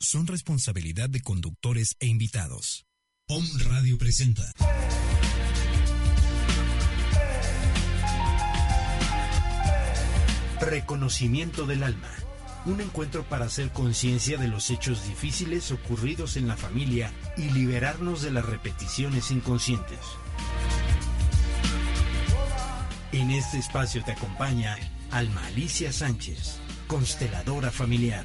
son responsabilidad de conductores e invitados. POM Radio presenta. Reconocimiento del alma. Un encuentro para hacer conciencia de los hechos difíciles ocurridos en la familia y liberarnos de las repeticiones inconscientes. En este espacio te acompaña Alma Alicia Sánchez, consteladora familiar.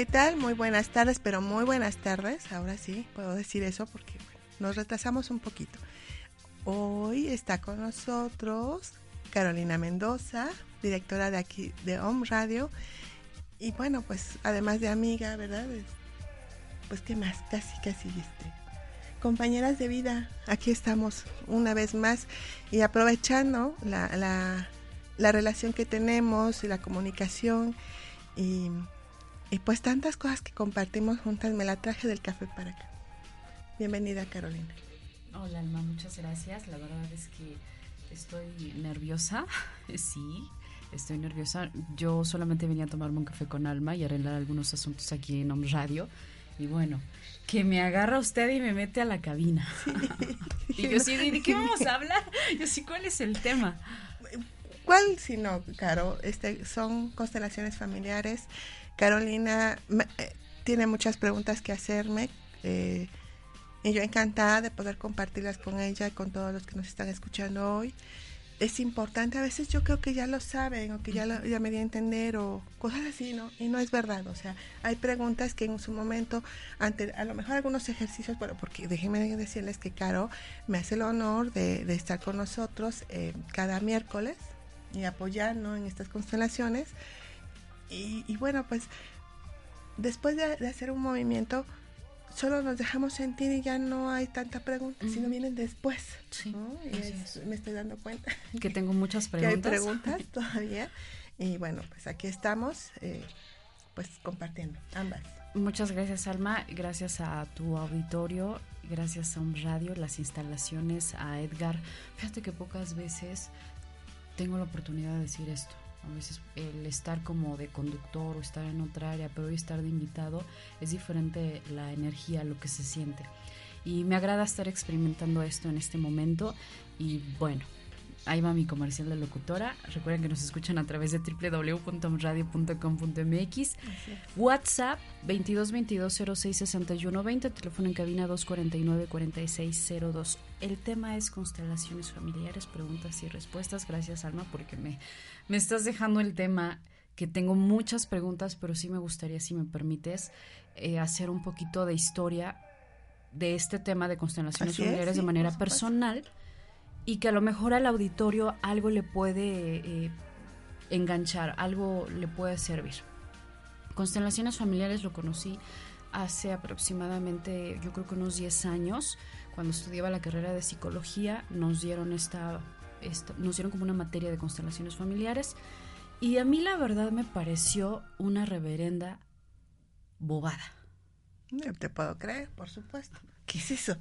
¿Qué tal? Muy buenas tardes, pero muy buenas tardes. Ahora sí, puedo decir eso porque nos retrasamos un poquito. Hoy está con nosotros Carolina Mendoza, directora de aquí de Home Radio. Y bueno, pues además de amiga, ¿verdad? Pues qué más, casi, casi este. Compañeras de vida, aquí estamos una vez más y aprovechando la, la, la relación que tenemos y la comunicación y y pues tantas cosas que compartimos juntas, me la traje del café para acá. Bienvenida Carolina. Hola Alma, muchas gracias. La verdad es que estoy nerviosa, sí, estoy nerviosa. Yo solamente venía a tomarme un café con Alma y arreglar algunos asuntos aquí en Home Radio. Y bueno, que me agarra usted y me mete a la cabina. y yo sí, ¿de qué vamos a hablar? Yo sí, ¿cuál es el tema? ¿Cuál si no, Caro? Este, son constelaciones familiares Carolina eh, tiene muchas preguntas que hacerme eh, y yo encantada de poder compartirlas con ella y con todos los que nos están escuchando hoy. Es importante, a veces yo creo que ya lo saben o que ya, lo, ya me di a entender o cosas así, ¿no? Y no es verdad, o sea, hay preguntas que en su momento, ante a lo mejor algunos ejercicios, bueno, porque déjenme decirles que Caro me hace el honor de, estar con nosotros eh, cada miércoles y apoyarnos en estas constelaciones y, bueno, pues después de, hacer un movimiento, solo nos dejamos sentir y ya no hay tanta pregunta, sino vienen después. Sí, me estoy dando cuenta. Que tengo muchas preguntas. Que hay preguntas todavía. Y bueno, pues aquí estamos, eh, pues compartiendo ambas. Muchas gracias, Alma. Gracias a tu auditorio, gracias a un radio, las instalaciones, a Edgar. Fíjate que pocas veces tengo la oportunidad de decir esto. A veces el estar como de conductor o estar en otra área, pero hoy estar de invitado, es diferente la energía, lo que se siente. Y me agrada estar experimentando esto en este momento. Y bueno, ahí va mi comercial de locutora. Recuerden que nos escuchan a través de www.radio.com.mx. WhatsApp 2222066120, teléfono en cabina 249-4602. El tema es constelaciones familiares, preguntas y respuestas. Gracias, Alma, porque me, me estás dejando el tema que tengo muchas preguntas, pero sí me gustaría, si me permites, eh, hacer un poquito de historia de este tema de constelaciones familiares de manera personal y que a lo mejor al auditorio algo le puede eh, enganchar, algo le puede servir. Constelaciones familiares lo conocí hace aproximadamente, yo creo que unos 10 años, cuando estudiaba la carrera de psicología, nos dieron esta, nos dieron como una materia de constelaciones familiares y a mí la verdad me pareció una reverenda bobada. te puedo creer, por supuesto. ¿qué es eso?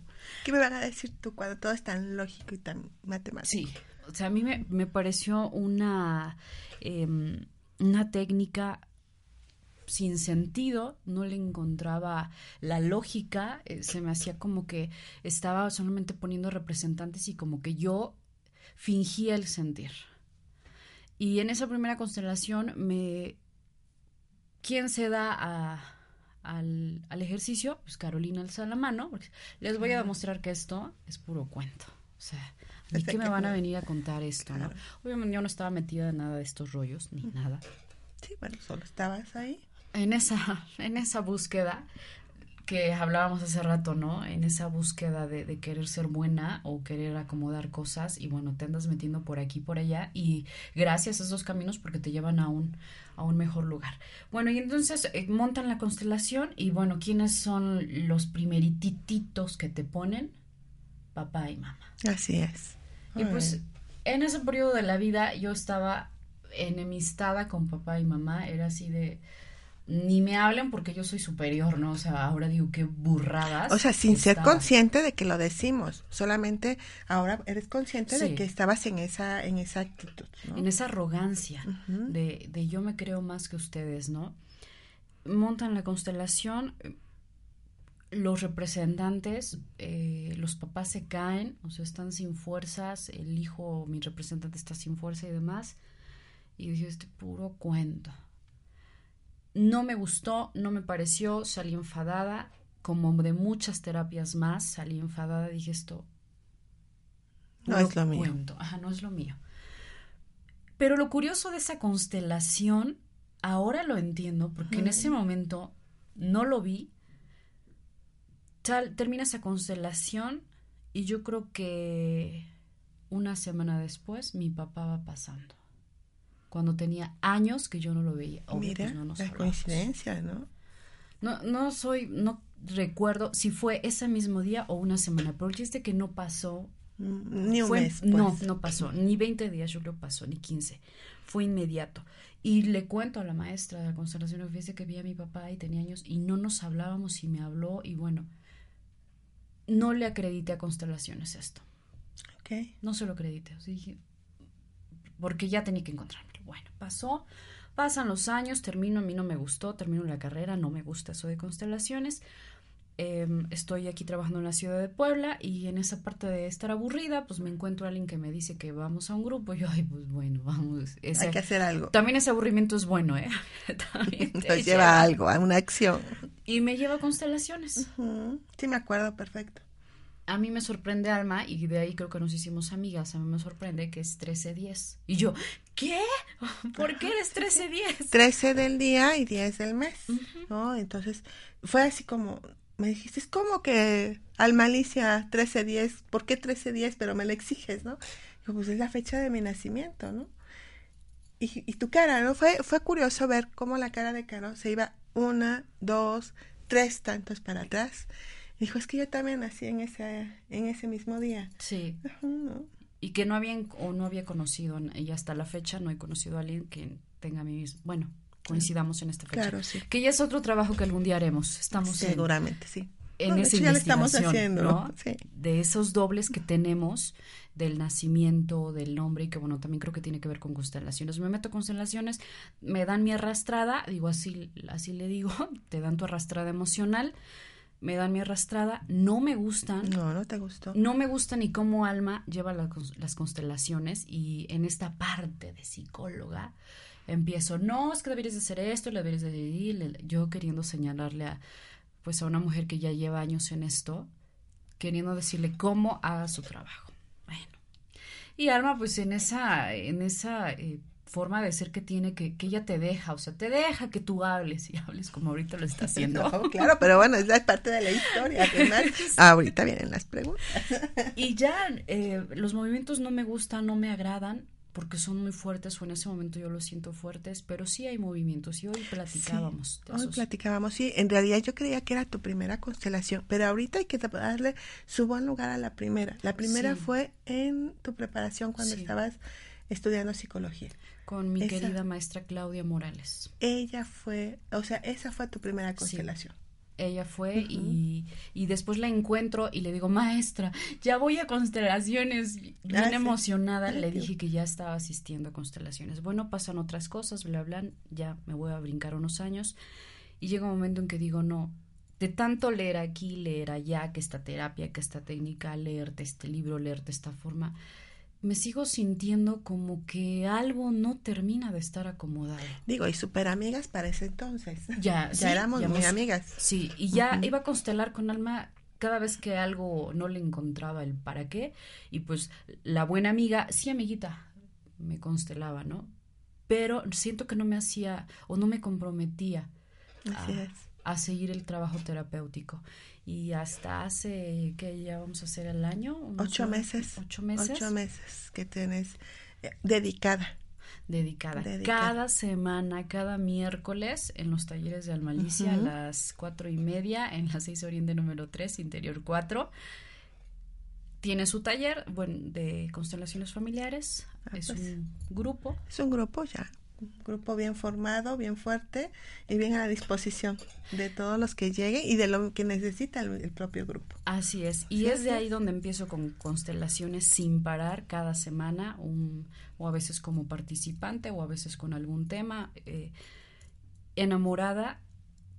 ¿Qué me van a decir tú cuando todo es tan lógico y tan matemático? Sí, o sea, a mí me, pareció una, em, una técnica sin sentido, no le encontraba la lógica, eh, se me hacía como que estaba solamente poniendo representantes y como que yo fingía el sentir. Y en esa primera constelación me... ¿Quién se da a, al, ejercicio, pues Carolina alza la mano, porque les voy a demostrar que esto es puro cuento. O sea, ¿y qué me van a venir a contar esto? ¿no? Obviamente yo no estaba metida en nada de estos rollos, ni nada. Sí, bueno, solo estabas ahí. En esa, en esa búsqueda que hablábamos hace rato, ¿no? En esa búsqueda de, de, querer ser buena o querer acomodar cosas y bueno, te andas metiendo por aquí, por allá y gracias a esos caminos porque te llevan a un, a un mejor lugar. Bueno, y entonces eh, montan la constelación y bueno, ¿quiénes son los primerititos que te ponen? Papá y mamá. Así es. Y pues en ese periodo de la vida yo estaba enemistada con papá y mamá, era así de ni me hablen porque yo soy superior, ¿no? O sea, ahora digo qué burradas. O sea, sin ser consciente de que lo decimos, solamente ahora eres consciente de que estabas en esa en esa actitud, ¿no? En esa arrogancia de, de yo me creo más que ustedes, ¿no? Montan la constelación, los representantes, eh, los papás se caen, o sea, están sin fuerzas, el hijo, mi representante está sin fuerza y demás. Y dije, este puro cuento. No me gustó, no me pareció, salí enfadada, como de muchas terapias más, salí enfadada, dije esto. No es lo mío. Ajá, no es lo mío. Pero lo curioso de esa constelación, ahora lo entiendo, porque en ese momento no lo vi. Tal, termina esa constelación y yo creo que una semana después mi papá va pasando cuando tenía años que yo no lo veía. Obvio, Mira, pues no la coincidencia, ¿no? No, no soy, no recuerdo si fue ese mismo día o una semana, pero el chiste que no pasó. Ni un mes. Pues. No, no pasó, ni 20 días yo creo pasó, ni 15. Fue inmediato. Y le cuento a la maestra de la constelación, fíjese que vi a mi papá y tenía años y no nos hablábamos y me habló y bueno, no le acredité a constelaciones esto. Okay. No se lo acredité. O sea, dije, porque ya tenía que encontrarme. Bueno, pasó, pasan los años, termino, a mí no me gustó, termino la carrera, no me gusta eso de constelaciones. Em, estoy aquí trabajando en la ciudad de Puebla y en esa parte de estar aburrida, pues me encuentro a alguien que me dice que vamos a un grupo y yo, ay, pues bueno, vamos. Hay que hacer algo. También ese aburrimiento es bueno, ¿eh? también Nos lleva a algo, a una acción. Y me lleva a constelaciones. Sí, me acuerdo perfecto a mí me sorprende Alma y de ahí creo que nos hicimos amigas. A mí me sorprende que es 13-10. Y yo, ¿qué? ¿Por qué eres 13-10? 13 del día y 10 del mes, ¿no? Entonces fue así como, me dijiste, es como que Alma Alicia 13-10, ¿por qué 13-10? Pero me lo exiges, ¿no? Yo, pues es la fecha de mi nacimiento, ¿no? Y, y tu cara, ¿no? Fue, fue curioso ver cómo la cara de Caro se iba una, dos, tres tantos para atrás Dijo, es que yo también nací en ese, en ese mismo día. Sí. Y que no habían o no había conocido, y hasta la fecha no he conocido a alguien que tenga mi mismo, bueno, coincidamos en esta fecha. Claro, sí. Que ya es otro trabajo que algún día haremos. Estamos Seguramente, sí. En esa ya lo estamos haciendo, ¿no? Sí. De esos dobles que tenemos del nacimiento, del nombre, y que bueno, también creo que tiene que ver con constelaciones. Me meto constelaciones, me dan mi arrastrada, digo así, así le digo, te dan tu arrastrada emocional me dan mi arrastrada, no me gustan. No, no te gustó. No me gusta ni cómo Alma lleva las constelaciones y en esta parte de psicóloga empiezo, no, es que deberías de hacer esto, le deberías de ir, yo queriendo señalarle a, pues a una mujer que ya lleva años en esto, queriendo decirle cómo haga su trabajo. Bueno. Y Alma, pues en esa, en esa eh, forma de ser que tiene que, que ella te deja, o sea, te deja que tú hables y hables como ahorita lo está haciendo. claro, pero bueno, es la parte de la historia. ahorita vienen las preguntas. y ya eh, los movimientos no me gustan, no me agradan porque son muy fuertes o en ese momento yo los siento fuertes, pero sí hay movimientos y hoy platicábamos. hoy platicábamos, sí, en realidad yo creía que era tu primera constelación, pero ahorita hay que darle su buen lugar a la primera. La primera fue en tu preparación cuando estabas estudiando psicología. Con mi querida maestra Claudia Morales. Ella fue, o sea, esa fue tu primera constelación. Ella fue y, y, después la encuentro y le digo, maestra, ya voy a constelaciones. Bien emocionada le dije que ya estaba asistiendo a constelaciones. Bueno, pasan otras cosas, bla, bla, ya me voy a brincar unos años. Y llega un momento en que digo, no, de tanto leer aquí, leer allá, que esta terapia, que esta técnica, leerte este libro, leerte esta forma, me sigo sintiendo como que algo no termina de estar acomodado. Digo, y súper amigas para ese entonces. Ya, ya éramos muy amigas. Sí, y ya iba a constelar con Alma cada vez que algo no le encontraba el para qué, y pues la buena amiga, sí, amiguita, me constelaba, ¿no? Pero siento que no me hacía o no me comprometía a, seguir el trabajo terapéutico. Y hasta hace, que ya vamos a hacer el año? Ocho meses. Ocho meses. Ocho meses que tienes eh, dedicada dedicada. Cada semana, cada miércoles, en los talleres de Almalicia, a las cuatro y media, en la 6 Oriente número 3, Interior 4. Tiene su taller bueno, de constelaciones familiares. Ah, es pues. un grupo. Es un grupo ya grupo bien formado, bien fuerte y bien a la disposición de todos los que lleguen y de lo que necesita el, propio grupo. Así es, y es de ahí donde empiezo con constelaciones sin parar cada semana, un, o a veces como participante o a veces con algún tema. Eh, enamorada,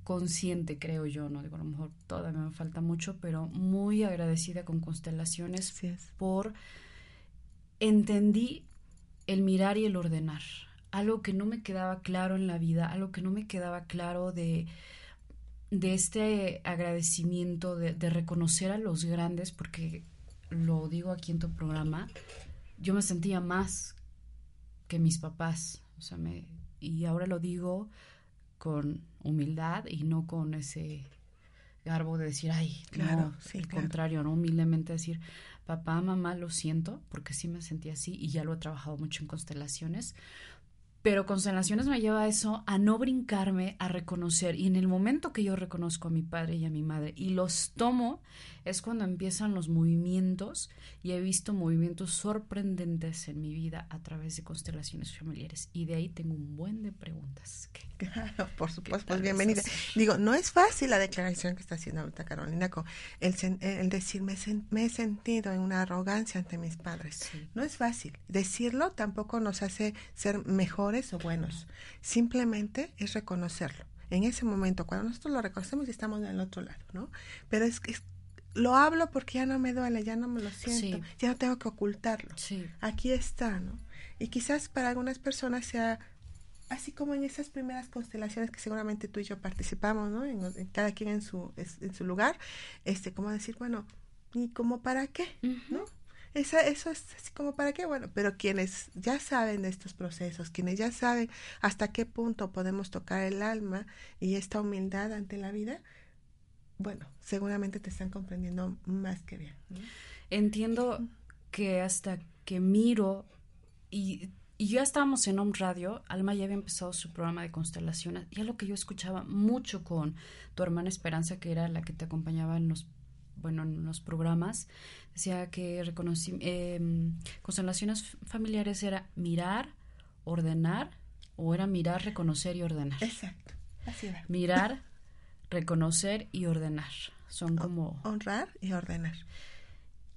consciente, creo yo, no digo a lo mejor todavía me falta mucho, pero muy agradecida con constelaciones por entendí el mirar y el ordenar algo que no me quedaba claro en la vida, algo que no me quedaba claro de, de este agradecimiento, de, de, reconocer a los grandes, porque lo digo aquí en tu programa, yo me sentía más que mis papás, o sea, me, y ahora lo digo con humildad y no con ese garbo de decir, ay, claro, no, al contrario, no humildemente decir, papá, mamá, lo siento, porque sí me sentí así y ya lo he trabajado mucho en constelaciones, pero constelaciones me lleva a eso, a no brincarme, a reconocer. Y en el momento que yo reconozco a mi padre y a mi madre y los tomo, es cuando empiezan los movimientos y he visto movimientos sorprendentes en mi vida a través de constelaciones familiares. Y de ahí tengo un buen de preguntas. claro, por supuesto, pues bienvenida. Digo, no es fácil la declaración que está haciendo ahorita Carolina con el, el decir me, he sentido en una arrogancia ante mis padres. No es fácil. Decirlo tampoco nos hace ser mejores o buenos. Simplemente es reconocerlo en ese momento, cuando nosotros lo reconocemos estamos del otro lado, ¿no? Pero es, es lo hablo porque ya no me duele, ya no me lo siento, ya no tengo que ocultarlo. Aquí está, ¿no? Y quizás para algunas personas sea así como en esas primeras constelaciones que seguramente tú y yo participamos, ¿no? En, cada quien en su, en su lugar, este, como decir, bueno, ¿y como para qué? ¿No? Esa, eso es así como para qué, bueno, pero quienes ya saben de estos procesos, quienes ya saben hasta qué punto podemos tocar el alma y esta humildad ante la vida, bueno, seguramente te están comprendiendo más que bien. Entiendo que hasta que miro y, y ya estábamos en Home Radio, Alma ya había empezado su programa de constelaciones, y es lo que yo escuchaba mucho con tu hermana Esperanza, que era la que te acompañaba en los bueno, en los programas, decía que reconocí, em, constelaciones familiares era mirar, ordenar, o era mirar, reconocer y ordenar. Exacto, así era. Mirar, reconocer y ordenar. Son como... Honrar y ordenar.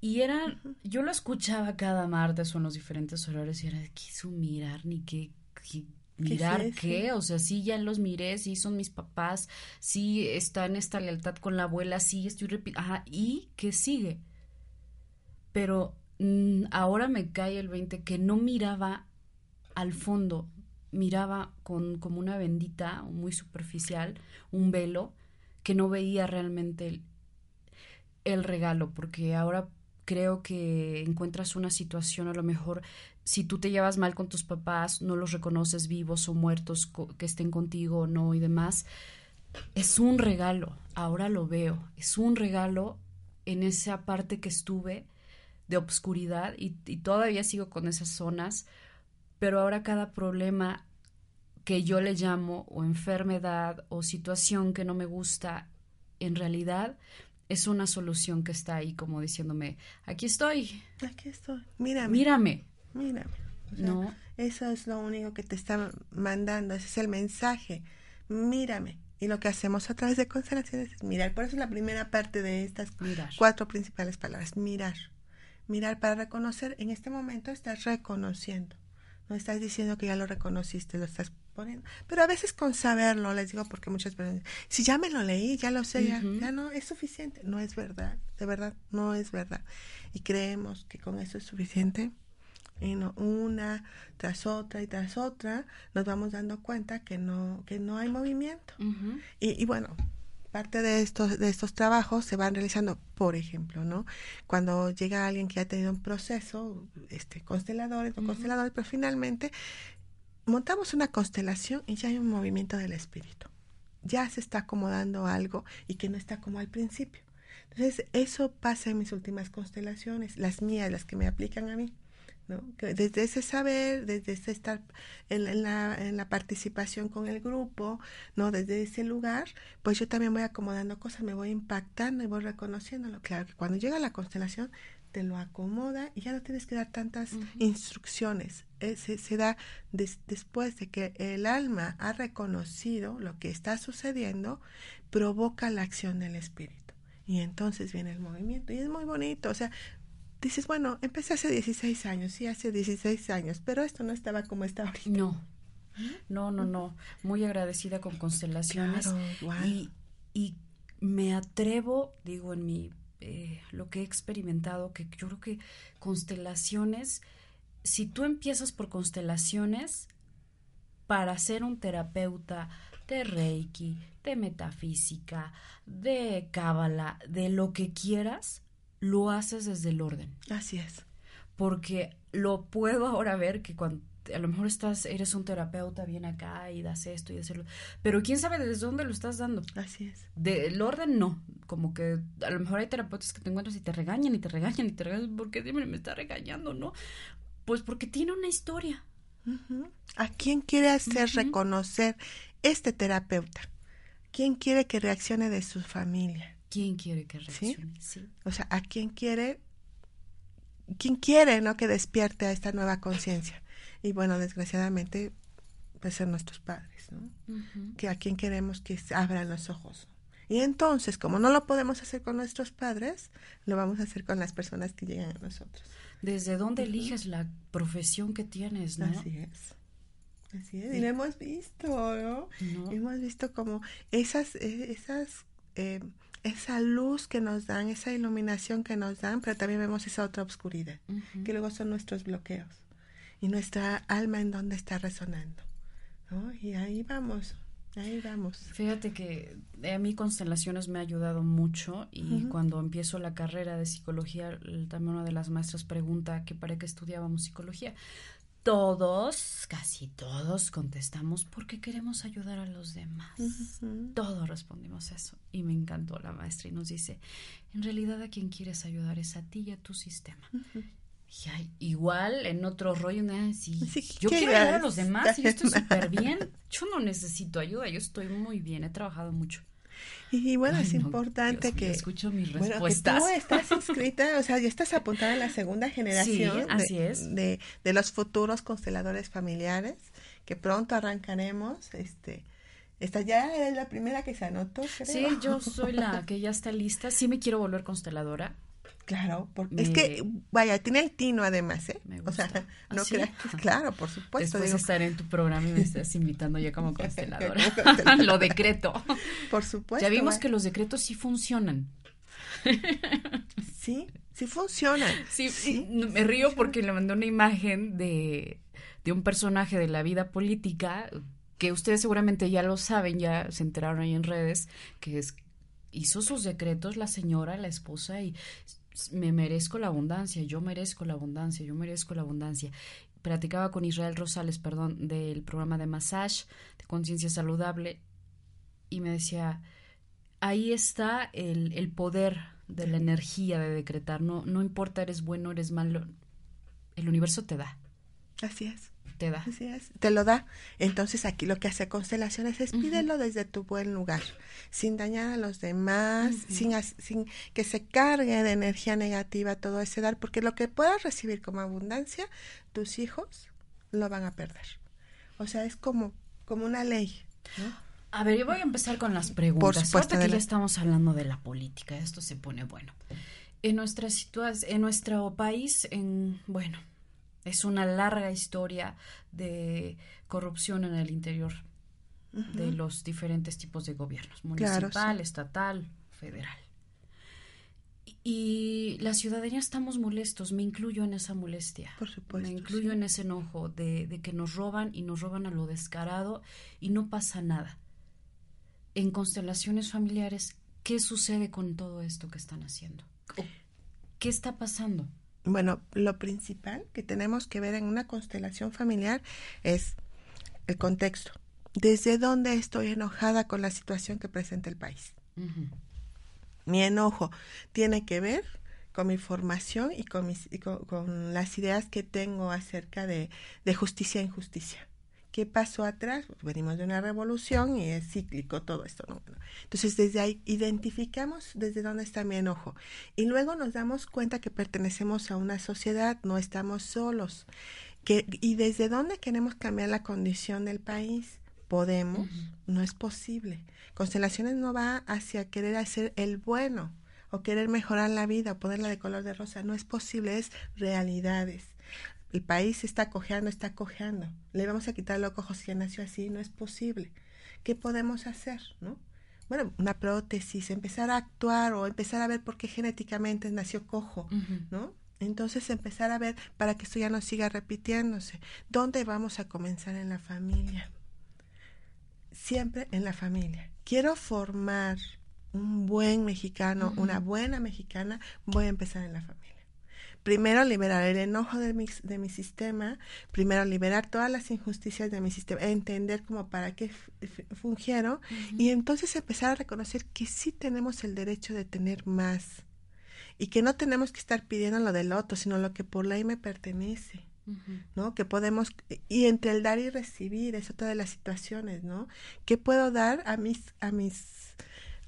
Y eran, yo lo escuchaba cada martes o en los diferentes horarios y era, quiso mirar ni qué, mirar qué? O sea, sí, ya los miré, sí son mis papás, sí está en esta lealtad con la abuela, sí estoy repitiendo, ajá, ¿y qué sigue? Pero mm, ahora me cae el 20 que no miraba al fondo, miraba con como una bendita, muy superficial, un velo, que no veía realmente el, regalo, porque ahora creo que encuentras una situación a lo mejor si tú te llevas mal con tus papás, no los reconoces vivos o muertos que estén contigo o no y demás, es un regalo, ahora lo veo, es un regalo en esa parte que estuve de obscuridad y, y todavía sigo con esas zonas, pero ahora cada problema que yo le llamo o enfermedad o situación que no me gusta, en realidad es una solución que está ahí como diciéndome, aquí estoy. Aquí estoy. Mírame. Mírame. Mírame. no. Eso es lo único que te está mandando, ese es el mensaje. Mírame. Y lo que hacemos a través de constelaciones es mirar. Por eso es la primera parte de estas cuatro principales palabras. Mirar. Mirar para reconocer. En este momento estás reconociendo. No estás diciendo que ya lo reconociste, lo estás poniendo. Pero a veces con saberlo, les digo porque muchas personas, si ya me lo leí, ya lo sé, ya, ya no, es suficiente. No es verdad, de verdad, no es verdad. Y creemos que con eso es suficiente. Y no, una tras otra y tras otra, nos vamos dando cuenta que no, que no hay movimiento. y, y bueno, parte de estos, de estos trabajos se van realizando, por ejemplo, ¿no? Cuando llega alguien que ha tenido un proceso, este, consteladores o consteladores, pero finalmente montamos una constelación y ya hay un movimiento del espíritu. Ya se está acomodando algo y que no está como al principio. Entonces, eso pasa en mis últimas constelaciones, las mías, las que me aplican a mí. ¿no? desde ese saber, desde ese estar en, la, en la participación con el grupo, ¿no? Desde ese lugar, pues yo también voy acomodando cosas, me voy impactando y voy reconociéndolo. Claro que cuando llega la constelación, te lo acomoda y ya no tienes que dar tantas instrucciones. Eh, se, da después de que el alma ha reconocido lo que está sucediendo, provoca la acción del espíritu. Y entonces viene el movimiento y es muy bonito. O sea, dices, bueno, empecé hace 16 años, sí, hace 16 años, pero esto no estaba como está ahorita. No, no, no, no. Muy agradecida con constelaciones. y, y me atrevo, digo, en mi, eh, lo que he experimentado, que yo creo que constelaciones, si tú empiezas por constelaciones, para ser un terapeuta de Reiki, de metafísica, de cábala, de lo que quieras, lo haces desde el orden. Así es. Porque lo puedo ahora ver que cuando a lo mejor estás, eres un terapeuta, bien acá y das esto y das lo, pero quién sabe desde dónde lo estás dando. Así es. Del orden no, como que a lo mejor hay terapeutas que te encuentras y te regañan y te regañan y te regañan, ¿por qué me está regañando, no? Pues porque tiene una historia. ¿A quién quiere hacer reconocer este terapeuta? ¿Quién quiere que reaccione de su familia? ¿Quién quiere que reaccione? ¿Sí? O sea, ¿a quién quiere? ¿Quién quiere, no, que despierte a esta nueva conciencia? Y bueno, desgraciadamente, pues ser nuestros padres, ¿no? Que a quién queremos que abran los ojos. Y entonces, como no lo podemos hacer con nuestros padres, lo vamos a hacer con las personas que llegan a nosotros. ¿Desde dónde eliges la profesión que tienes, no? Así es. Así es, y lo hemos visto, ¿no? Hemos visto como esas, eh, esas, eh, esa luz que nos dan, esa iluminación que nos dan, pero también vemos esa otra oscuridad, que luego son nuestros bloqueos y nuestra alma en donde está resonando, ¿no? Y ahí vamos, ahí vamos. Fíjate que a mí constelaciones me ha ayudado mucho y cuando empiezo la carrera de psicología, también una de las maestras pregunta que para qué estudiábamos psicología todos, casi todos contestamos porque queremos ayudar a los demás. Todos respondimos eso. Y me encantó la maestra y nos dice, en realidad a quien quieres ayudar es a ti y a tu sistema. Igual en otro rollo, si yo quiero ayudar a los demás y yo estoy súper bien, yo no necesito ayuda, yo estoy muy bien, he trabajado mucho. Y bueno, es importante que... escucho mis respuestas. tú estás inscrita, o sea, ya estás apuntada en la segunda generación así de, es. De, los futuros consteladores familiares, que pronto arrancaremos, este... Esta ya es la primera que se anotó, creo. Sí, yo soy la que ya está lista. Sí me quiero volver consteladora. Claro, porque es que, vaya, tiene el tino además, ¿eh? O sea, no ¿Ah, creas que, claro, por supuesto. Después estaré en tu programa y me estás invitando ya como consteladora. Lo decreto. Por supuesto. Ya vimos que los decretos sí funcionan. Sí, sí funcionan. Sí, sí me río porque le mandé una imagen de, de un personaje de la vida política que ustedes seguramente ya lo saben, ya se enteraron ahí en redes, que es hizo sus decretos la señora, la esposa, y me merezco la abundancia, yo merezco la abundancia, yo merezco la abundancia. Platicaba con Israel Rosales, perdón, del programa de massage, de conciencia saludable, y me decía, ahí está el, el poder de la energía de decretar, no, no importa eres bueno, eres malo, el universo te da. Así es te da. te lo da. Entonces aquí lo que hace Constelaciones es pídelo desde tu buen lugar, sin dañar a los demás, sin, sin que se cargue de energía negativa todo ese dar, porque lo que puedas recibir como abundancia, tus hijos lo van a perder. O sea, es como, como una ley. A ver, yo voy a empezar con las preguntas. Por supuesto. que ya estamos hablando de la política, esto se pone bueno. En nuestra situación, en nuestro país, en, bueno, es una larga historia de corrupción en el interior de los diferentes tipos de gobiernos, municipal, estatal, federal. Y, la ciudadanía estamos molestos, me incluyo en esa molestia. Por supuesto. Me incluyo en ese enojo de, de, que nos roban y nos roban a lo descarado y no pasa nada. en constelaciones familiares, ¿qué sucede con todo esto que están haciendo? ¿Qué está pasando? Bueno, lo principal que tenemos que ver en una constelación familiar es el contexto. ¿Desde dónde estoy enojada con la situación que presenta el país? Mi enojo tiene que ver con mi formación y con, mis, con, las ideas que tengo acerca de, de justicia e injusticia. ¿Qué pasó atrás? Pues venimos de una revolución y es cíclico todo esto. ¿no? Entonces, desde ahí identificamos desde dónde está mi enojo. Y luego nos damos cuenta que pertenecemos a una sociedad, no estamos solos. Que, y desde dónde queremos cambiar la condición del país. Podemos, no es posible. Constelaciones no va hacia querer hacer el bueno o querer mejorar la vida o ponerla de color de rosa. No es posible, es realidades el país está cojeando, está cojeando. Le vamos a quitar los ojos si nació así, no es posible. ¿Qué podemos hacer, no? Bueno, una prótesis, empezar a actuar o empezar a ver por qué genéticamente nació cojo, ¿no? Entonces empezar a ver para que esto ya no siga repitiéndose. ¿Dónde vamos a comenzar en la familia? Siempre en la familia. Quiero formar un buen mexicano, una buena mexicana, voy a empezar en la familia primero liberar el enojo de mi, de mi sistema, primero liberar todas las injusticias de mi sistema, entender como para qué fungieron y entonces empezar a reconocer que sí tenemos el derecho de tener más y que no tenemos que estar pidiendo lo del otro, sino lo que por ley me pertenece. ¿no? Que podemos, y entre el dar y recibir, es otra de las situaciones, ¿no? ¿Qué puedo dar a mis, a mis,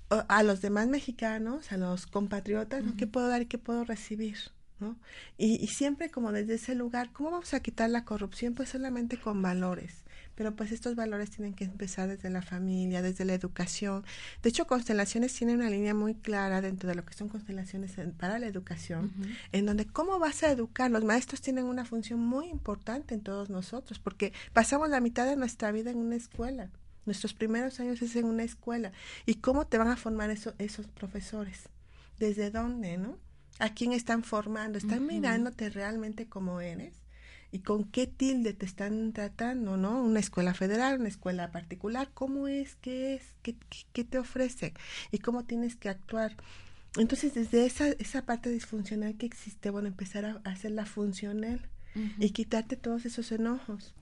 a los demás mexicanos, a los compatriotas, ¿Qué puedo dar y qué puedo recibir? ¿No? Y, siempre como desde ese lugar, ¿cómo vamos a quitar la corrupción? Pues solamente con valores. Pero pues estos valores tienen que empezar desde la familia, desde la educación. De hecho, constelaciones tienen una línea muy clara dentro de lo que son constelaciones para la educación, en donde cómo vas a educar. Los maestros tienen una función muy importante en todos nosotros, porque pasamos la mitad de nuestra vida en una escuela. Nuestros primeros años es en una escuela. ¿Y cómo te van a formar esos profesores? ¿Desde dónde, no? A quién están formando, están mirándote realmente como eres y con qué tilde te están tratando, ¿no? Una escuela federal, una escuela particular, ¿cómo es? ¿Qué es? ¿Qué, qué, te ofrecen? ¿Y cómo tienes que actuar? Entonces, desde esa, esa parte disfuncional que existe, bueno, empezar a, hacerla funcional y quitarte todos esos enojos.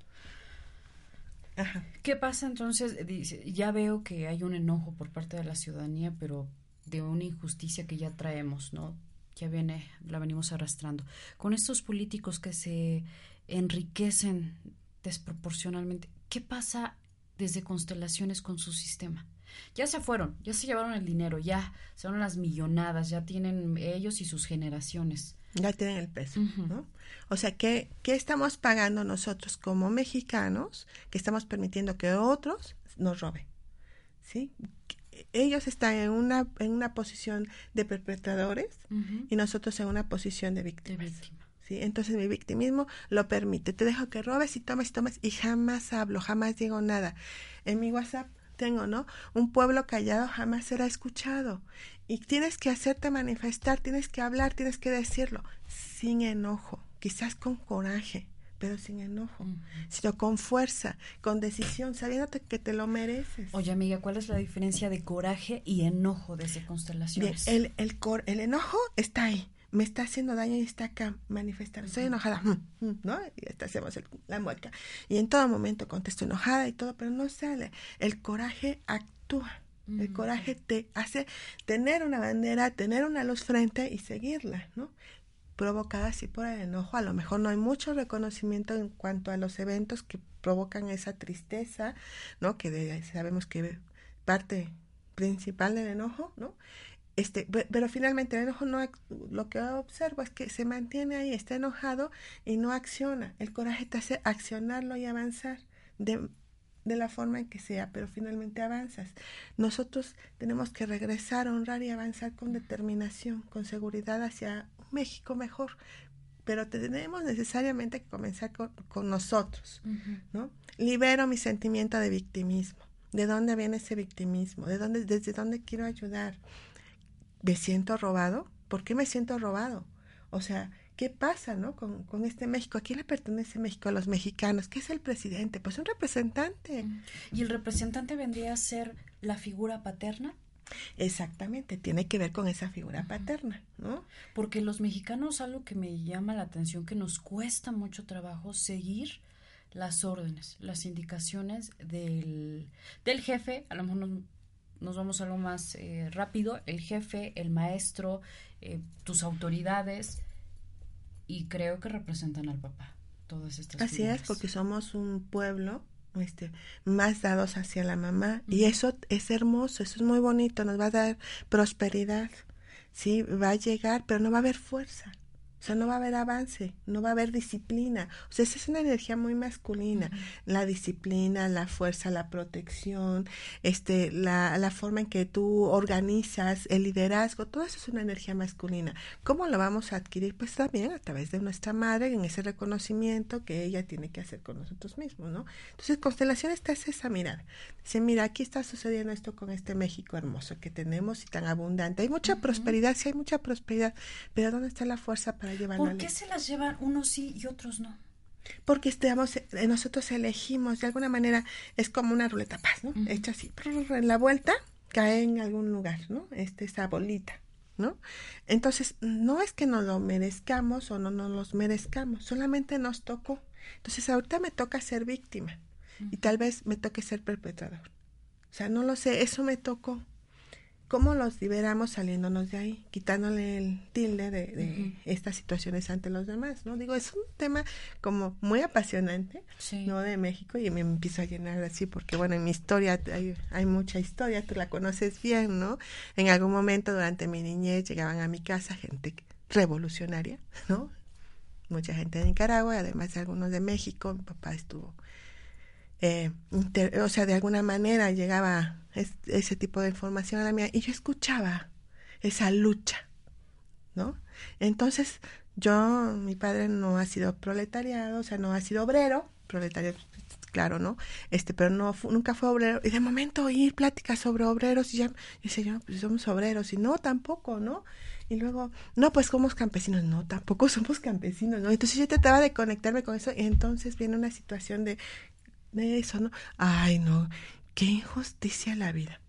Ajá. ¿Qué pasa entonces? Dice, ya veo que hay un enojo por parte de la ciudadanía, pero de una injusticia que ya traemos, ¿no? Ya viene, la venimos arrastrando. Con estos políticos que se enriquecen desproporcionalmente, ¿qué pasa desde constelaciones con su sistema? Ya se fueron, ya se llevaron el dinero, ya son las millonadas, ya tienen ellos y sus generaciones. Ya tienen el peso, ¿no? O sea, ¿qué, ¿qué estamos pagando nosotros como mexicanos que estamos permitiendo que otros nos roben? ¿Sí? Ellos están en una, en una posición de perpetradores y nosotros en una posición de víctimas. ¿sí? Entonces mi victimismo lo permite. Te dejo que robes y tomes y tomes y jamás hablo, jamás digo nada. En mi WhatsApp tengo, ¿no? Un pueblo callado jamás será escuchado. Y tienes que hacerte manifestar, tienes que hablar, tienes que decirlo sin enojo, quizás con coraje, pero sin enojo, sino con fuerza, con decisión, sabiéndote que te lo mereces. Oye, amiga, ¿cuál es la diferencia de coraje y enojo desde constelaciones? Bien, el, el, cor, el enojo está ahí, me está haciendo daño y está acá manifestando. Estoy enojada, ¿no? Y hasta hacemos la mueca. Y en todo momento contesto enojada y todo, pero no sale. El coraje actúa. El coraje te hace tener una bandera, tener una luz frente y seguirla, ¿no? Provocada así por el enojo. A lo mejor no hay mucho reconocimiento en cuanto a los eventos que provocan esa tristeza, ¿no? Que sabemos que parte principal del enojo, ¿no? Este, pero finalmente el enojo no lo que observo es que se mantiene ahí, está enojado y no acciona. El coraje te hace accionarlo y avanzar de la forma en que sea, pero finalmente avanzas. Nosotros tenemos que regresar, honrar y avanzar con determinación, con seguridad hacia México mejor, pero tenemos necesariamente que comenzar con, nosotros, ¿no? Libero mi sentimiento de victimismo. ¿De dónde viene ese victimismo? ¿De dónde, desde dónde quiero ayudar? ¿Me siento robado? ¿Por qué me siento robado? O sea, ¿Qué pasa, no? Con, con este México. ¿A quién le pertenece México? A los mexicanos. ¿Qué es el presidente? Pues un representante. ¿Y el representante vendría a ser la figura paterna? Exactamente, tiene que ver con esa figura paterna, ¿no? Porque los mexicanos, algo que me llama la atención, que nos cuesta mucho trabajo seguir las órdenes, las indicaciones del, del jefe, a lo mejor nos, nos vamos a algo más eh, rápido, el jefe, el maestro, eh, tus autoridades, y creo que representan al papá, todas estas Así es, porque somos un pueblo este, más dados hacia la mamá. Y eso es hermoso, eso es muy bonito, nos va a dar prosperidad. Sí, va a llegar, pero no va a haber fuerza. O sea, no va a haber avance, no va a haber disciplina. O sea, esa es una energía muy masculina. La disciplina, la fuerza, la protección, este, la, la forma en que tú organizas, el liderazgo, todo eso es una energía masculina. ¿Cómo lo vamos a adquirir? Pues también a través de nuestra madre, en ese reconocimiento que ella tiene que hacer con nosotros mismos, ¿no? Entonces, constelación está es esa mirada. Dice, mira, aquí está sucediendo esto con este México hermoso que tenemos y tan abundante. Hay mucha prosperidad, sí hay mucha prosperidad, pero ¿dónde está la fuerza para ¿Por qué se las llevan unos sí y otros no? Porque estamos, eh, nosotros elegimos, de alguna manera, es como una ruleta paz, ¿no? Hecha así, en la vuelta cae en algún lugar, ¿no? Este, esa bolita, ¿no? Entonces, no es que nos lo merezcamos o no nos los merezcamos, solamente nos tocó. Entonces, ahorita me toca ser víctima y tal vez me toque ser perpetrador. O sea, no lo sé, eso me tocó. ¿Cómo los liberamos saliéndonos de ahí, quitándole el tilde de, estas situaciones ante los demás? ¿no? Digo, es un tema como muy apasionante, ¿no? De México y me empiezo a llenar así porque, bueno, en mi historia hay, hay mucha historia, tú la conoces bien, ¿no? En algún momento durante mi niñez llegaban a mi casa gente revolucionaria, ¿no? Mucha gente de Nicaragua, además de algunos de México, mi papá estuvo eh, o sea, de alguna manera llegaba ese tipo de información a la mía y yo escuchaba esa lucha, ¿no? Entonces, yo, mi padre no ha sido proletariado, o sea, no ha sido obrero, proletario, claro, ¿no? Este, pero no nunca fue obrero. Y de momento oír pláticas sobre obreros y ya, y decía yo, pues somos obreros, y no, tampoco, ¿no? Y luego, no, pues somos campesinos, no, tampoco somos campesinos, ¿no? Entonces yo trataba de conectarme con eso y entonces viene una situación de eso, ¿no? Ay, no, qué injusticia la vida.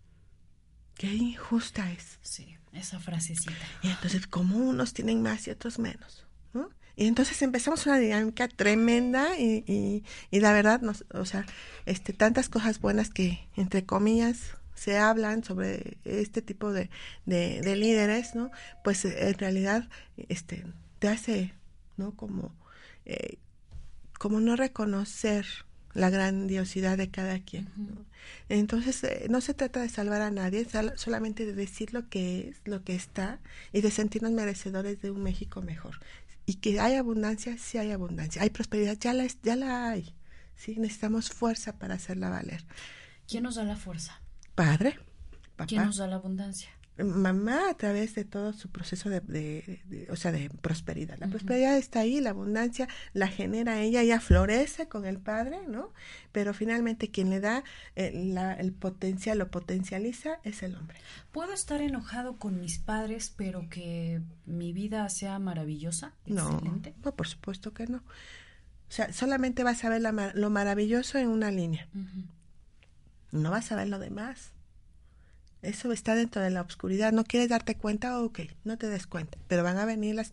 Qué injusta es. Sí, esa frasecita. Y entonces, como unos tienen más y otros menos, ¿no? Y entonces empezamos una dinámica tremenda y, y, y la verdad, nos, o sea, este, tantas cosas buenas que, entre comillas, se hablan sobre este tipo de, de, de líderes, ¿no? Pues en realidad, este, te hace, ¿no? Como, eh, como no reconocer la grandiosidad de cada quien. Entonces, eh, no se trata de salvar a nadie, solamente de decir lo que es, lo que está, y de sentirnos merecedores de un México mejor. Y que hay abundancia, sí hay abundancia. Hay prosperidad, ya la, ya la hay. ¿sí? Necesitamos fuerza para hacerla valer. ¿Quién nos da la fuerza? Padre. Papá. ¿Quién nos da la abundancia? Mamá a través de todo su proceso de, o sea, de prosperidad. La prosperidad está ahí, la abundancia la genera ella, ella florece con el padre, ¿no? Pero finalmente quien le da el, eh, el potencial, lo potencializa, es el hombre. ¿Puedo estar enojado con mis padres, pero que mi vida sea maravillosa? Excelente? No, por supuesto que no. O sea, solamente vas a ver lo maravilloso en una línea. No vas a ver lo demás. Eso está dentro de la oscuridad. ¿No quieres darte cuenta? Ok, no te des cuenta. Pero van a venir las,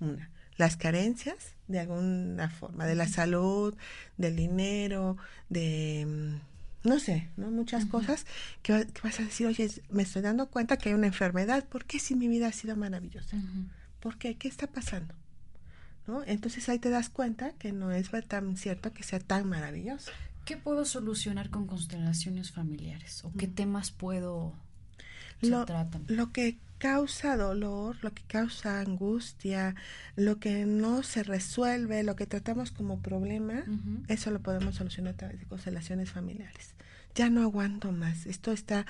una, las carencias de alguna forma, de la salud, del dinero, de, mm, no sé, ¿no? Muchas cosas que, vas a decir, oye, me estoy dando cuenta que hay una enfermedad. ¿Por qué si mi vida ha sido maravillosa? ¿Por qué? ¿Qué está pasando? ¿No? Entonces ahí te das cuenta que no es tan cierto que sea tan maravilloso. ¿Qué puedo solucionar con constelaciones familiares? ¿O qué temas puedo lo, lo que causa dolor, lo que causa angustia, lo que no se resuelve, lo que tratamos como problema, eso lo podemos solucionar a través de constelaciones familiares. Ya no aguanto más, esto está,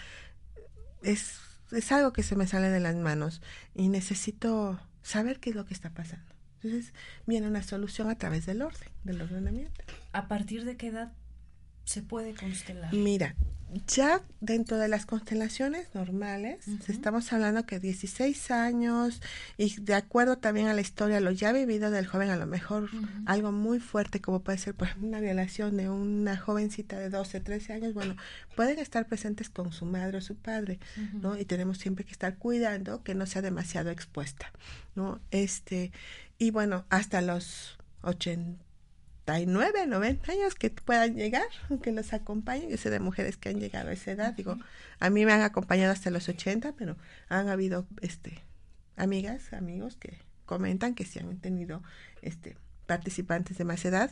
es, es algo que se me sale de las manos y necesito saber qué es lo que está pasando. Entonces viene una solución a través del orden, del ordenamiento. ¿A partir de qué edad se puede constelar? Mira, ya dentro de las constelaciones normales, estamos hablando que 16 años y de acuerdo también a la historia, lo ya vivido del joven, a lo mejor algo muy fuerte como puede ser por ejemplo, una violación de una jovencita de 12, 13 años, bueno, pueden estar presentes con su madre o su padre, ¿no? Y tenemos siempre que estar cuidando que no sea demasiado expuesta, ¿no? Este, y bueno, hasta los 80 89, 90 años que puedan llegar, que los acompañen. Yo sé de mujeres que han llegado a esa edad. Digo, a mí me han acompañado hasta los 80, pero han habido este amigas, amigos que comentan que si han tenido este participantes de más edad,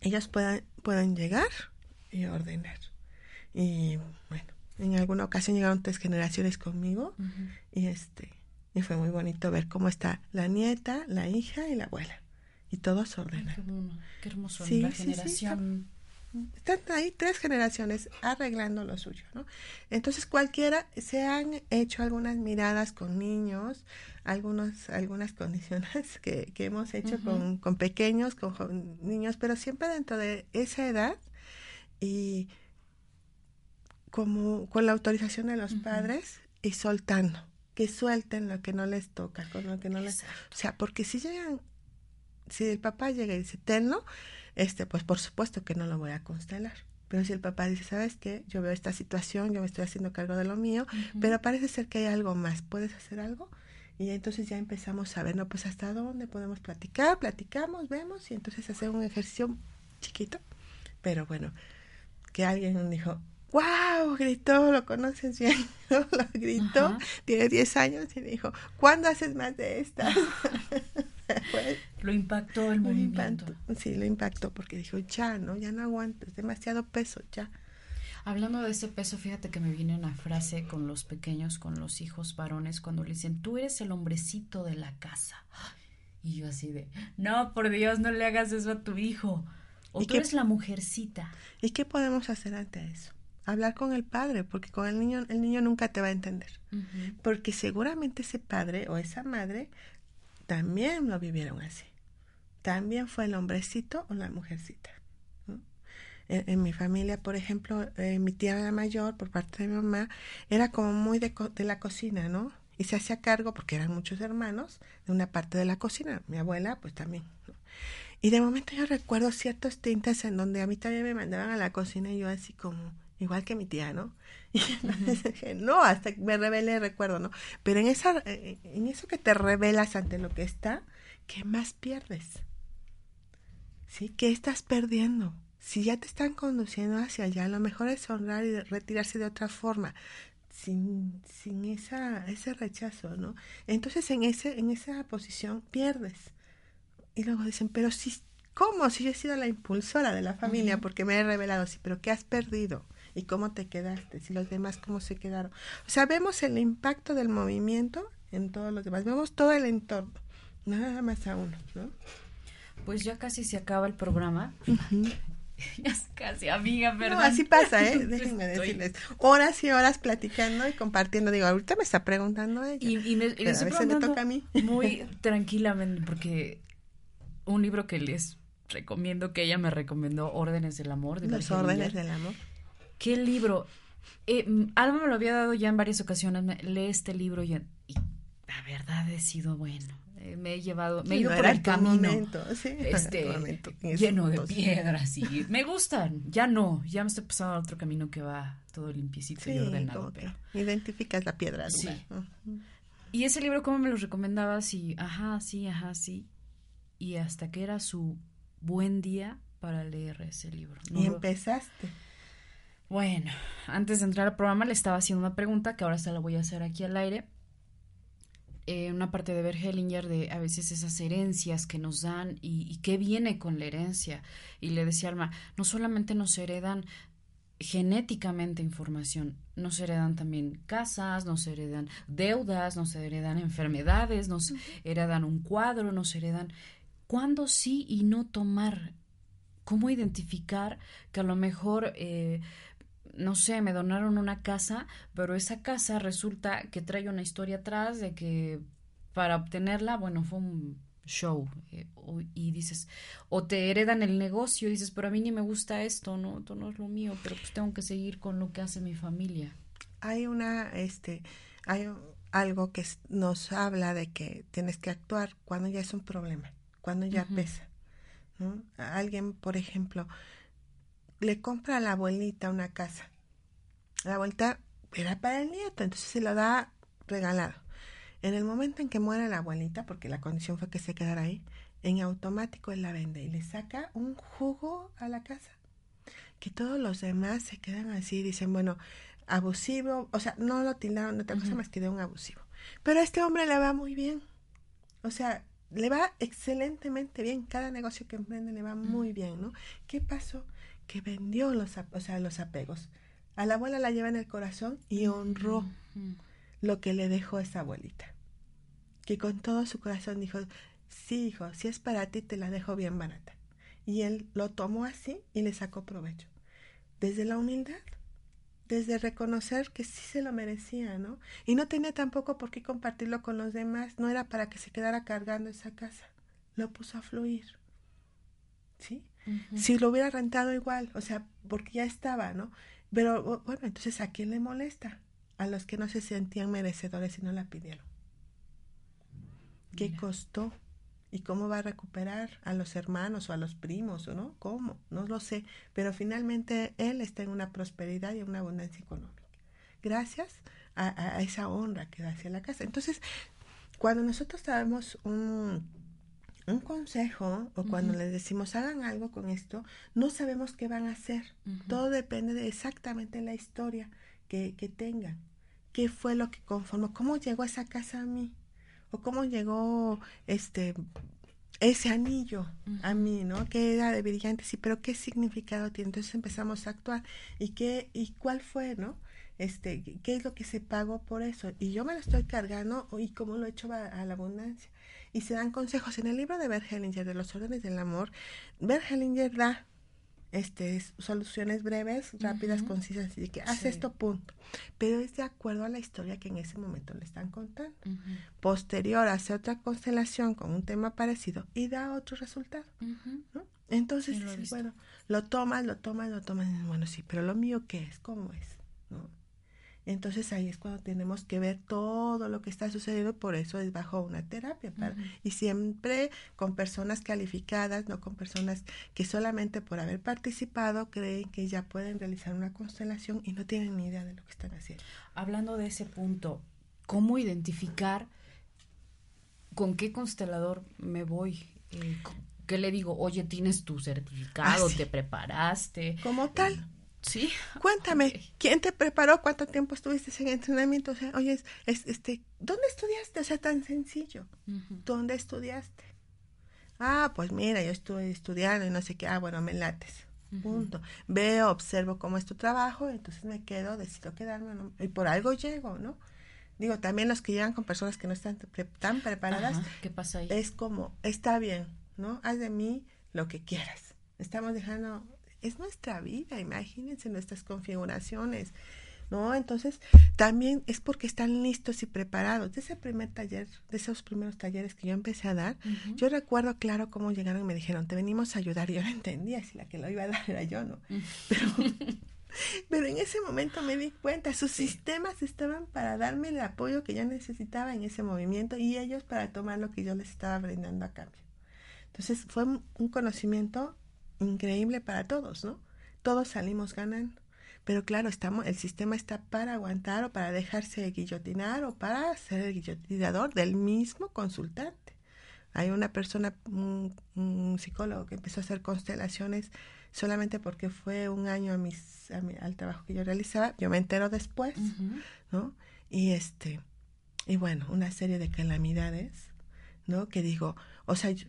ellas puedan, puedan llegar y ordenar. Y bueno, en alguna ocasión llegaron tres generaciones conmigo y este y fue muy bonito ver cómo está la nieta, la hija y la abuela y todos ordenan. qué, hermoso, la generación. están ahí tres generaciones arreglando lo suyo, ¿no? Entonces cualquiera, se han hecho algunas miradas con niños, algunos, algunas condiciones que, que hemos hecho con, con, pequeños, con niños, pero siempre dentro de esa edad y como con la autorización de los padres y soltando, que suelten lo que no les toca, con lo que no les... O sea, porque si llegan si el papá llega y dice terno, este, pues por supuesto que no lo voy a constelar. Pero si el papá dice, ¿sabes qué? Yo veo esta situación, yo me estoy haciendo cargo de lo mío, pero parece ser que hay algo más, ¿puedes hacer algo? Y entonces ya empezamos a ver, no, pues hasta dónde podemos platicar, platicamos, vemos, y entonces hacer un ejercicio chiquito. Pero bueno, que alguien dijo, wow, gritó, lo conoces bien, lo gritó, tiene 10 años y dijo, ¿cuándo haces más de estas? lo impactó el movimiento. sí, lo impactó porque dijo, ya, ¿no? Ya no aguanto, es demasiado peso, ya. Hablando de ese peso, fíjate que me viene una frase con los pequeños, con los hijos varones, cuando le dicen, tú eres el hombrecito de la casa. Y yo así de, no, por Dios, no le hagas eso a tu hijo. O tú eres la mujercita. ¿Y qué podemos hacer ante eso? Hablar con el padre, porque con el niño, el niño nunca te va a entender. Porque seguramente ese padre o esa madre también lo vivieron así. También fue el hombrecito o la mujercita. En, mi familia, por ejemplo, eh, mi tía mayor, por parte de mi mamá, era como muy de, de la cocina, ¿no? Y se hacía cargo, porque eran muchos hermanos, de una parte de la cocina. Mi abuela, pues también. Y de momento yo recuerdo ciertos tintes en donde a mí también me mandaban a la cocina y yo así como, igual que mi tía, ¿no? Y entonces dije, no, hasta que me revelé, recuerdo, ¿no? Pero en, esa, eh, en eso que te revelas ante lo que está, ¿qué más pierdes? ¿Sí? ¿Qué estás perdiendo? Si ya te están conduciendo hacia allá, lo mejor es honrar y retirarse de otra forma, sin, sin esa, ese rechazo, ¿no? Entonces en, ese, en esa posición pierdes. Y luego dicen, pero si, ¿cómo? Si yo he sido la impulsora de la familia, porque me he revelado, sí, pero ¿qué has perdido? Y cómo te quedaste, si los demás cómo se quedaron. O sea, vemos el impacto del movimiento en todos los demás, vemos todo el entorno, nada más a uno, ¿no? Pues ya casi se acaba el programa. ya casi, amiga, perdón. No, así pasa, ¿eh? Déjenme decirles. Horas y horas platicando y compartiendo. Digo, ahorita me está preguntando ella. Y, me, a veces me toca a mí. Muy tranquilamente, porque un libro que les recomiendo, que ella me recomendó, Órdenes del Amor. De Los Órdenes del Amor. ¿Qué libro? Eh, Alma me lo había dado ya en varias ocasiones. lee este libro y, la verdad he sido bueno. Eh, me he llevado, me he ido por el camino. este, lleno de piedras y me gustan. Ya no, ya me estoy pasando a otro camino que va todo limpiecito y ordenado. Pero... Identificas la piedra. Sí. Y ese libro, ¿cómo me lo recomendabas? Y, ajá, sí, ajá, sí. Y hasta que era su buen día para leer ese libro. y empezaste. Bueno, antes de entrar al programa le estaba haciendo una pregunta que ahora se la voy a hacer aquí al aire. Eh, una parte de Bert Hellinger de a veces esas herencias que nos dan y, qué viene con la herencia. Y le decía Alma, no solamente nos heredan genéticamente información, nos heredan también casas, nos heredan deudas, nos heredan enfermedades, nos heredan un cuadro, nos heredan cuándo sí y no tomar, cómo identificar que a lo mejor eh, no sé, me donaron una casa, pero esa casa resulta que trae una historia atrás de que para obtenerla, bueno, fue un show eh, y dices, o te heredan el negocio y dices, pero a mí ni me gusta esto, no, esto no es lo mío, pero pues tengo que seguir con lo que hace mi familia. Hay una, este, hay algo que nos habla de que tienes que actuar cuando ya es un problema, cuando ya pesa. ¿no? Alguien, por ejemplo, le compra a la abuelita una casa. La abuelita era para el nieto, entonces se lo da regalado. En el momento en que muere la abuelita, porque la condición fue que se quedara ahí, en automático él la vende y le saca un jugo a la casa. Que todos los demás se quedan así y dicen, bueno, abusivo, o sea, no lo tildaron de otra cosa más que de un abusivo. Pero a este hombre le va muy bien. O sea, le va excelentemente bien. Cada negocio que emprende le va muy bien, ¿no? ¿Qué pasó? Que vendió los, o sea, los apegos. A la abuela la lleva en el corazón y honró lo que le dejó esa abuelita. Que con todo su corazón dijo, sí, hijo, si es para ti, te la dejo bien barata. Y él lo tomó así y le sacó provecho. Desde la humildad, desde reconocer que sí se lo merecía, ¿no? Y no tenía tampoco por qué compartirlo con los demás, no era para que se quedara cargando esa casa. Lo puso a fluir. ¿Sí? Si lo hubiera rentado igual, o sea, porque ya estaba, ¿no? Pero bueno, entonces ¿a quién le molesta? a los que no se sentían merecedores y no la pidieron. ¿Qué costó? ¿Y cómo va a recuperar a los hermanos o a los primos o no? ¿Cómo? No lo sé. Pero finalmente él está en una prosperidad y en una abundancia económica. Gracias a, esa honra que da hacia la casa. Entonces, cuando nosotros damos un, un consejo o cuando les decimos hagan algo con esto, no sabemos qué van a hacer. Todo depende de exactamente la historia que, que tengan qué fue lo que conformó, cómo llegó esa casa a mí, o cómo llegó este ese anillo a mí, ¿no? Que era de brillante, sí, pero qué significado tiene. Entonces empezamos a actuar y qué y cuál fue, ¿no? Este, qué es lo que se pagó por eso. Y yo me lo estoy cargando y cómo lo he hecho a, la abundancia. Y se dan consejos en el libro de Bert Hellinger de los órdenes del amor. Bert Hellinger da este, soluciones breves, rápidas, concisas, y que hace esto, punto. Pero es de acuerdo a la historia que en ese momento le están contando. Posterior hace otra constelación con un tema parecido y da otro resultado. Entonces, bueno, lo tomas, lo tomas, lo tomas, bueno, sí, pero lo mío, ¿qué es? ¿Cómo es? ¿No? Entonces ahí es cuando tenemos que ver todo lo que está sucediendo, por eso es bajo una terapia. Y siempre con personas calificadas, no con personas que solamente por haber participado creen que ya pueden realizar una constelación y no tienen ni idea de lo que están haciendo. Hablando de ese punto, ¿cómo identificar con qué constelador me voy? Eh, ¿Qué le digo? Oye, tienes tu certificado, ah, te preparaste. Como tal. Sí. Cuéntame, ¿quién te preparó? ¿Cuánto tiempo estuviste en entrenamiento? O sea, oye, es, este, ¿dónde estudiaste? O sea, tan sencillo. ¿Dónde estudiaste? Ah, pues mira, yo estuve estudiando y no sé qué. Ah, bueno, me lates. Punto. Veo, observo cómo es tu trabajo, entonces me quedo, decido quedarme y por algo llego, ¿no? Digo, también los que llegan con personas que no están tan preparadas, ¿qué pasa ahí? Es como, está bien, ¿no? Haz de mí lo que quieras. Estamos dejando es nuestra vida, imagínense nuestras configuraciones, ¿no? Entonces, también es porque están listos y preparados. De ese primer taller, de esos primeros talleres que yo empecé a dar, yo recuerdo claro cómo llegaron y me dijeron, te venimos a ayudar. Y yo no entendía si la que lo iba a dar era yo, ¿no? Pero, pero en ese momento me di cuenta, sus sistemas estaban para darme el apoyo que yo necesitaba en ese movimiento y ellos para tomar lo que yo les estaba brindando a cambio. Entonces fue un conocimiento increíble para todos, ¿no? Todos salimos ganando. Pero claro, estamos, el sistema está para aguantar o para dejarse guillotinar o para ser el guillotinador del mismo consultante. Hay una persona, un, psicólogo que empezó a hacer constelaciones solamente porque fue un año a mis, al trabajo que yo realizaba. Yo me entero después, ¿no? Y este, y bueno, una serie de calamidades, ¿no? Que digo, o sea, yo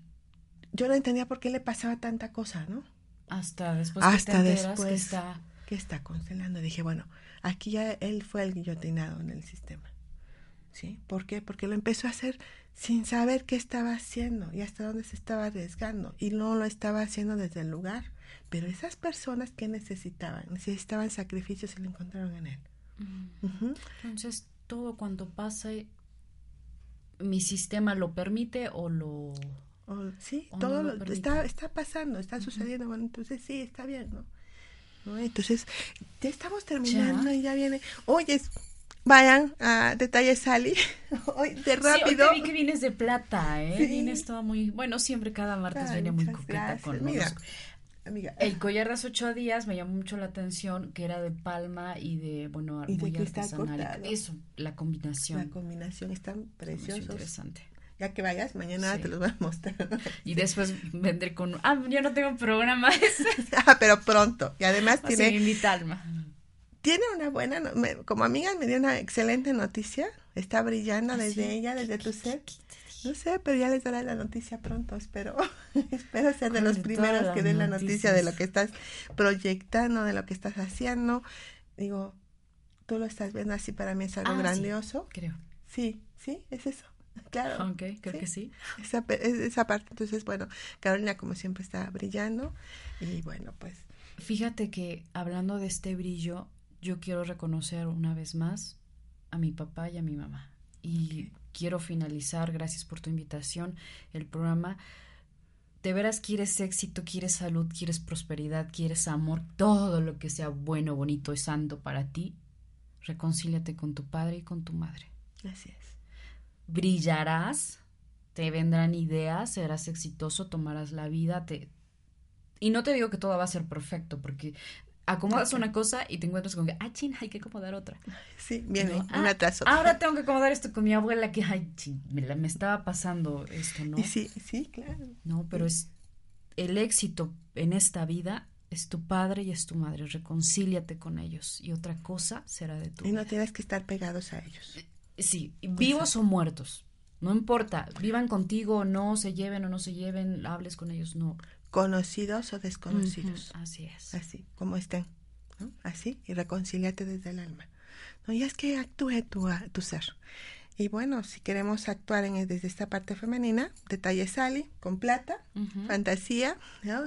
no entendía por qué le pasaba tanta cosa, ¿no? Hasta después Hasta que después que está... que está constelando. Dije, bueno, aquí ya él fue el guillotinado en el sistema. ¿Sí? ¿Por qué? Porque lo empezó a hacer sin saber qué estaba haciendo y hasta dónde se estaba arriesgando. Y no lo estaba haciendo desde el lugar. Pero esas personas que necesitaban, necesitaban sacrificios y lo encontraron en él. Mm. Entonces, todo cuando pasa mi sistema lo permite o lo... sí, todo lo, está, está pasando, está sucediendo. Bueno, entonces sí, está bien, ¿no? Entonces, ya estamos terminando y ya viene. Oye, vayan a Detalles Sally. hoy de rápido. Sí, hoy vi que vienes de plata, ¿eh? Vienes toda muy. Bueno, siempre cada martes viene muy coqueta con Mira, Amiga. El collar de ocho días me llamó mucho la atención, que era de palma y de, bueno, y de artesanal. Eso, la combinación. La combinación está preciosa. interesante. Ya que vayas, mañana te los voy a mostrar. Y después vendré con... Ah, yo no tengo programa. ah, pero pronto. Y además tiene... mi Talma. Tiene una buena... como amiga me dio una excelente noticia. Está brillando ¿Ah, desde ella, desde tu ser. No sé, pero ya les daré la noticia pronto, espero. espero ser de los primeros que den la noticia de lo que estás proyectando, de lo que estás haciendo. Digo, tú lo estás viendo así, para mí es algo ah, grandioso. creo. Sí, sí, es eso. Claro. Ok, creo que sí. Esa, esa parte, entonces, bueno, Carolina como siempre está brillando y bueno, pues. Fíjate que hablando de este brillo, yo quiero reconocer una vez más a mi papá y a mi mamá. Y quiero finalizar, gracias por tu invitación, el programa. De veras quieres éxito, quieres salud, quieres prosperidad, quieres amor, todo lo que sea bueno, bonito y santo para ti, reconcíliate con tu padre y con tu madre. Gracias. Brillarás, te vendrán ideas, serás exitoso, tomarás la vida, te... Y no te digo que todo va a ser perfecto, porque acomodas una cosa y te encuentras con que, ah, chin, hay que acomodar otra. Sí, viene ah, Ahora tengo que acomodar esto con mi abuela que, ay, chin, me, me estaba pasando esto, ¿no? sí, sí, claro. No, pero es el éxito en esta vida es tu padre y es tu madre, reconcíliate con ellos y otra cosa será de tu Y no tienes que estar pegados a ellos. Sí, vivos o muertos. No importa, vivan contigo o no, se lleven o no se lleven, hables con ellos, no conocidos o desconocidos. así es. Así, como estén. Así, y reconcíliate desde el alma. No, y es que actúe tu, tu ser. Y bueno, si queremos actuar en, desde esta parte femenina, detalle Sally con plata, fantasía,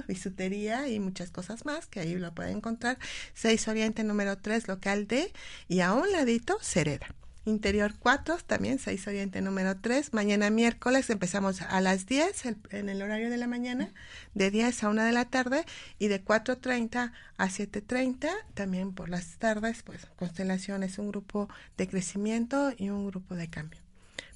bisutería y muchas cosas más, que ahí lo pueden encontrar. 6 Oriente número 3, local D, y a un ladito, Cereda. Interior 4, también 6 Oriente número 3. Mañana miércoles empezamos a las 10 en el horario de la mañana, de 10 a 1 de la tarde y de 4.30 a 7.30 también por las tardes. Pues Constelación es un grupo de crecimiento y un grupo de cambio.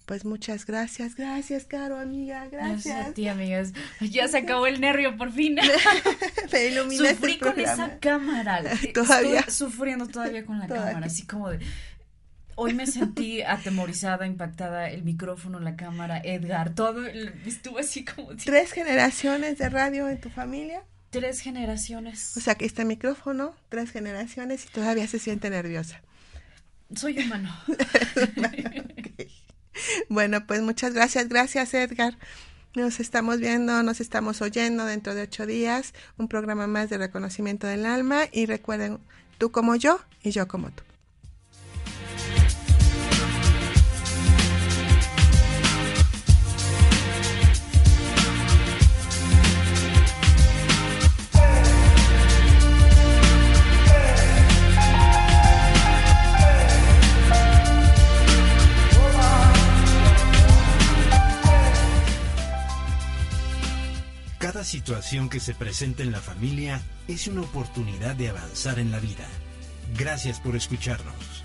Pues muchas gracias, gracias, Caro, amiga, gracias. Gracias a ti, amigas. Ya se acabó el nervio por fin. Me iluminaste Sufrí con esa cámara. Todavía. Estoy sufriendo todavía con la cámara, así como de Hoy me sentí atemorizada, impactada, el micrófono, la cámara, Edgar, todo, estuvo así como... ¿Tres generaciones de radio en tu familia? Tres generaciones. O sea, que este micrófono, tres generaciones y todavía se siente nerviosa. Soy humano. Bueno, pues muchas gracias, gracias Edgar. Nos estamos viendo, nos estamos oyendo dentro de ocho días, un programa más de reconocimiento del alma y recuerden, tú como yo y yo como tú. Situación que se presenta en la familia es una oportunidad de avanzar en la vida. Gracias por escucharnos.